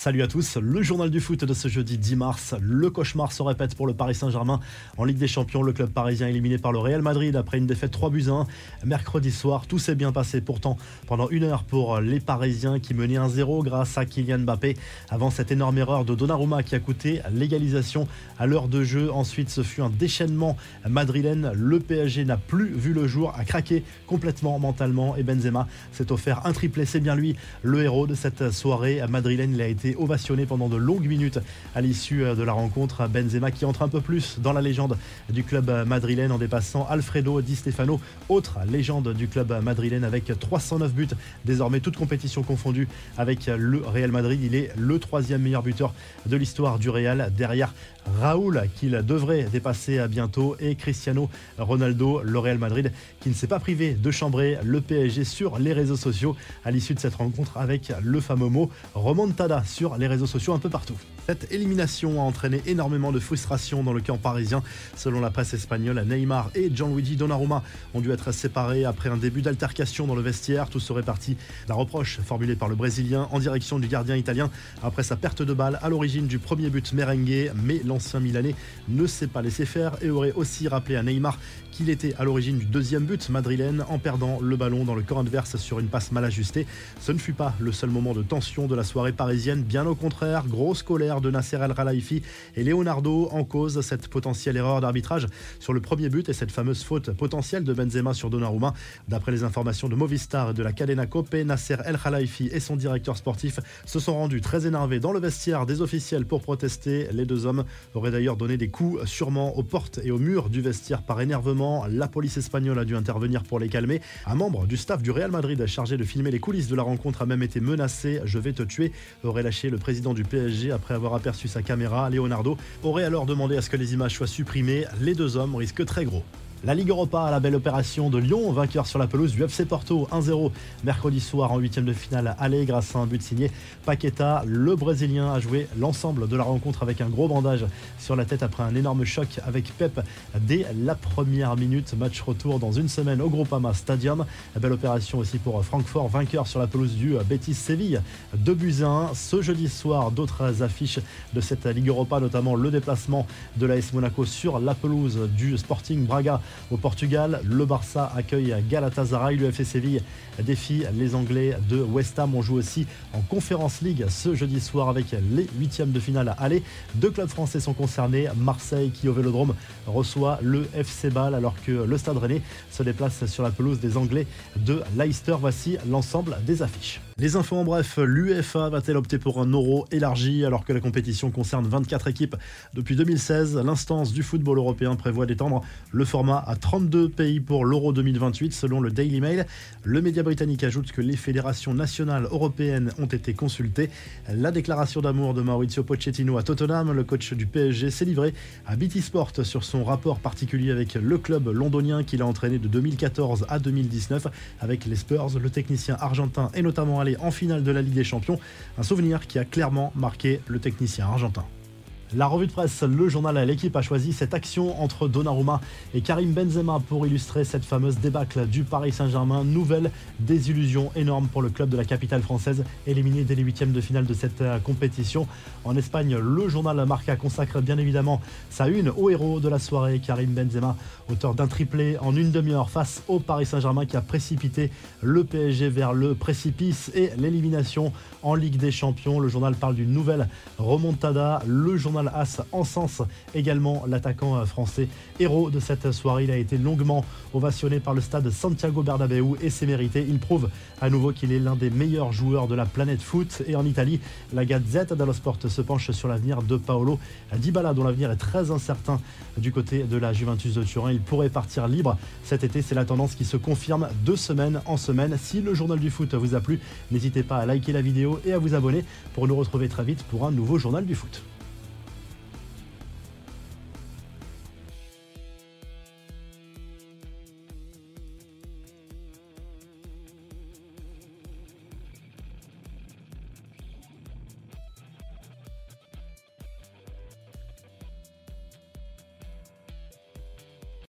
Salut à tous, le journal du foot de ce jeudi 10 mars. Le cauchemar se répète pour le Paris Saint-Germain. En Ligue des Champions, le club parisien éliminé par le Real Madrid après une défaite 3 buts 1. Mercredi soir, tout s'est bien passé pourtant pendant une heure pour les Parisiens qui menaient 1-0 grâce à Kylian Mbappé avant cette énorme erreur de Donnarumma qui a coûté l'égalisation à l'heure de jeu. Ensuite, ce fut un déchaînement madrilène. Le PSG n'a plus vu le jour, a craqué complètement mentalement et Benzema s'est offert un triplé. C'est bien lui, le héros de cette soirée madrilène. Ovationné pendant de longues minutes à l'issue de la rencontre. Benzema qui entre un peu plus dans la légende du club madrilène en dépassant Alfredo Di Stefano, autre légende du club madrilène avec 309 buts, désormais toute compétition confondue avec le Real Madrid. Il est le troisième meilleur buteur de l'histoire du Real derrière Raoul qu'il devrait dépasser bientôt et Cristiano Ronaldo, le Real Madrid qui ne s'est pas privé de chambrer le PSG sur les réseaux sociaux à l'issue de cette rencontre avec le fameux mot remontada sur les réseaux sociaux un peu partout. Cette élimination a entraîné énormément de frustration dans le camp parisien. Selon la presse espagnole, Neymar et Gianluigi Donnarumma ont dû être séparés après un début d'altercation dans le vestiaire. Tout serait parti d'un reproche formulé par le Brésilien en direction du gardien italien après sa perte de balle à l'origine du premier but merengue. Mais l'ancien Milanais ne s'est pas laissé faire et aurait aussi rappelé à Neymar qu'il était à l'origine du deuxième but madrilène en perdant le ballon dans le camp adverse sur une passe mal ajustée. Ce ne fut pas le seul moment de tension de la soirée parisienne, bien au contraire, grosse colère de Nasser El Khelaifi et Leonardo en cause cette potentielle erreur d'arbitrage sur le premier but et cette fameuse faute potentielle de Benzema sur Donnarumma. D'après les informations de Movistar et de la Cadena Cope, Nasser El Khelaifi et son directeur sportif se sont rendus très énervés dans le vestiaire des officiels pour protester. Les deux hommes auraient d'ailleurs donné des coups sûrement aux portes et aux murs du vestiaire par énervement la police espagnole a dû intervenir pour les calmer. Un membre du staff du Real Madrid chargé de filmer les coulisses de la rencontre a même été menacé. Je vais te tuer, aurait lâché le président du PSG après avoir aperçu sa caméra. Leonardo aurait alors demandé à ce que les images soient supprimées. Les deux hommes risquent très gros. La Ligue Europa, la belle opération de Lyon, vainqueur sur la pelouse du FC Porto 1-0 mercredi soir en huitième de finale aller grâce à un but signé Paqueta. Le Brésilien a joué l'ensemble de la rencontre avec un gros bandage sur la tête après un énorme choc avec Pep dès la première minute. Match retour dans une semaine au Groupama Stadium. Belle opération aussi pour Francfort, vainqueur sur la pelouse du Betis Séville 2 buts 1. Ce jeudi soir, d'autres affiches de cette Ligue Europa, notamment le déplacement de l'AS Monaco sur la pelouse du Sporting Braga au Portugal. Le Barça accueille Galatasaray. Le FC Séville défie les Anglais de West Ham. On joue aussi en Conférence League ce jeudi soir avec les huitièmes de finale à aller. Deux clubs français sont concernés. Marseille qui au Vélodrome reçoit le FC Bâle alors que le Stade Rennais se déplace sur la pelouse des Anglais de Leicester. Voici l'ensemble des affiches. Les infos en bref, l'UEFA va-t-elle opter pour un euro élargi alors que la compétition concerne 24 équipes depuis 2016 L'instance du football européen prévoit d'étendre le format à 32 pays pour l'euro 2028 selon le Daily Mail. Le média britannique ajoute que les fédérations nationales européennes ont été consultées. La déclaration d'amour de Maurizio Pochettino à Tottenham, le coach du PSG, s'est livré à BT Sport sur son rapport particulier avec le club londonien qu'il a entraîné de 2014 à 2019 avec les Spurs. Le technicien argentin est notamment en finale de la Ligue des Champions, un souvenir qui a clairement marqué le technicien argentin. La revue de presse, le journal à l'équipe a choisi cette action entre Donnarumma et Karim Benzema pour illustrer cette fameuse débâcle du Paris Saint-Germain. Nouvelle désillusion énorme pour le club de la capitale française, éliminé dès les huitièmes de finale de cette euh, compétition. En Espagne, le journal Marca consacre bien évidemment sa une au héros de la soirée, Karim Benzema, auteur d'un triplé en une demi-heure face au Paris Saint-Germain qui a précipité le PSG vers le précipice et l'élimination en Ligue des Champions. Le journal parle d'une nouvelle remontada. As sens également l'attaquant euh, français. Héros de cette soirée, il a été longuement ovationné par le stade Santiago Bernabéu et c'est mérité. Il prouve à nouveau qu'il est l'un des meilleurs joueurs de la planète foot. Et en Italie, la Gazette dello Sport se penche sur l'avenir de Paolo Dybala, dont l'avenir est très incertain du côté de la Juventus de Turin. Il pourrait partir libre cet été. C'est la tendance qui se confirme de semaine en semaine. Si le journal du foot vous a plu, n'hésitez pas à liker la vidéo et à vous abonner pour nous retrouver très vite pour un nouveau journal du foot.